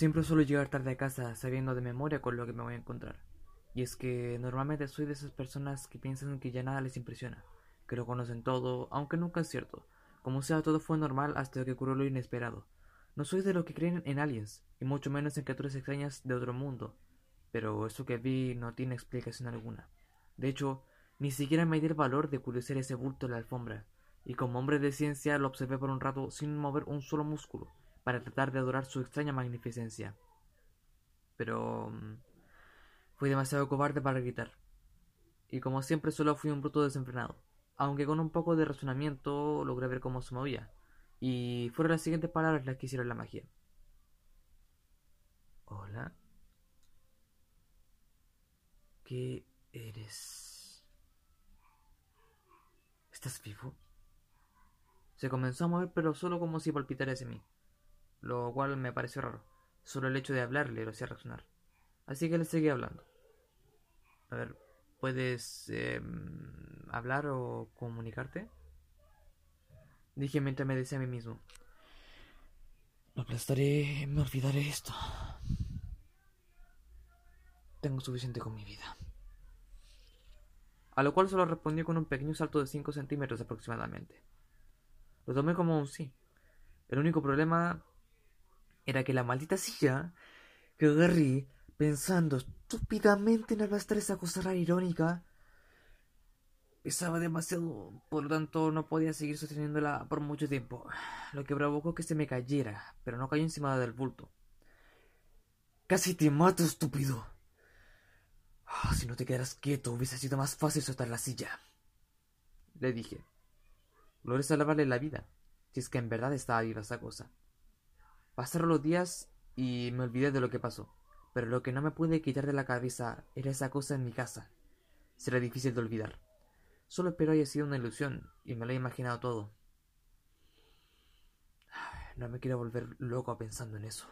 Siempre suelo llegar tarde a casa sabiendo de memoria con lo que me voy a encontrar. Y es que normalmente soy de esas personas que piensan que ya nada les impresiona, que lo conocen todo, aunque nunca es cierto. Como sea, todo fue normal hasta que ocurrió lo inesperado. No soy de los que creen en aliens, y mucho menos en criaturas extrañas de otro mundo, pero eso que vi no tiene explicación alguna. De hecho, ni siquiera me di el valor de curiosear ese bulto en la alfombra, y como hombre de ciencia lo observé por un rato sin mover un solo músculo, para tratar de adorar su extraña magnificencia. Pero... Mm, fui demasiado cobarde para gritar. Y como siempre solo fui un bruto desenfrenado, aunque con un poco de razonamiento logré ver cómo se movía, y fueron las siguientes palabras las que hicieron la magia. Hola. ¿Qué eres? ¿Estás vivo? Se comenzó a mover, pero solo como si palpitara hacia mí, lo cual me pareció raro. Solo el hecho de hablarle lo hacía reaccionar. Así que le seguí hablando. A ver, ¿puedes em, hablar o comunicarte? Dije mientras me decía a mí mismo. Lo aplastaré, me olvidaré esto. Tengo suficiente con mi vida. A lo cual solo respondió con un pequeño salto de 5 centímetros aproximadamente. Lo tomé como un sí. El único problema era que la maldita silla que agarré pensando estúpidamente en aplastar esa cosa rara irónica pesaba demasiado, por lo tanto no podía seguir sosteniéndola por mucho tiempo, lo que provocó que se me cayera, pero no cayó encima del bulto. Casi te mato, estúpido. Ah, si no te quedaras quieto, hubiese sido más fácil soltar la silla. Le dije. Logré salvarle la vida, si es que en verdad estaba viva esa cosa. Pasaron los días y me olvidé de lo que pasó, pero lo que no me pude quitar de la cabeza era esa cosa en mi casa. Será difícil de olvidar. Solo espero haya sido una ilusión y me lo he imaginado todo. No me quiero volver loco pensando en eso.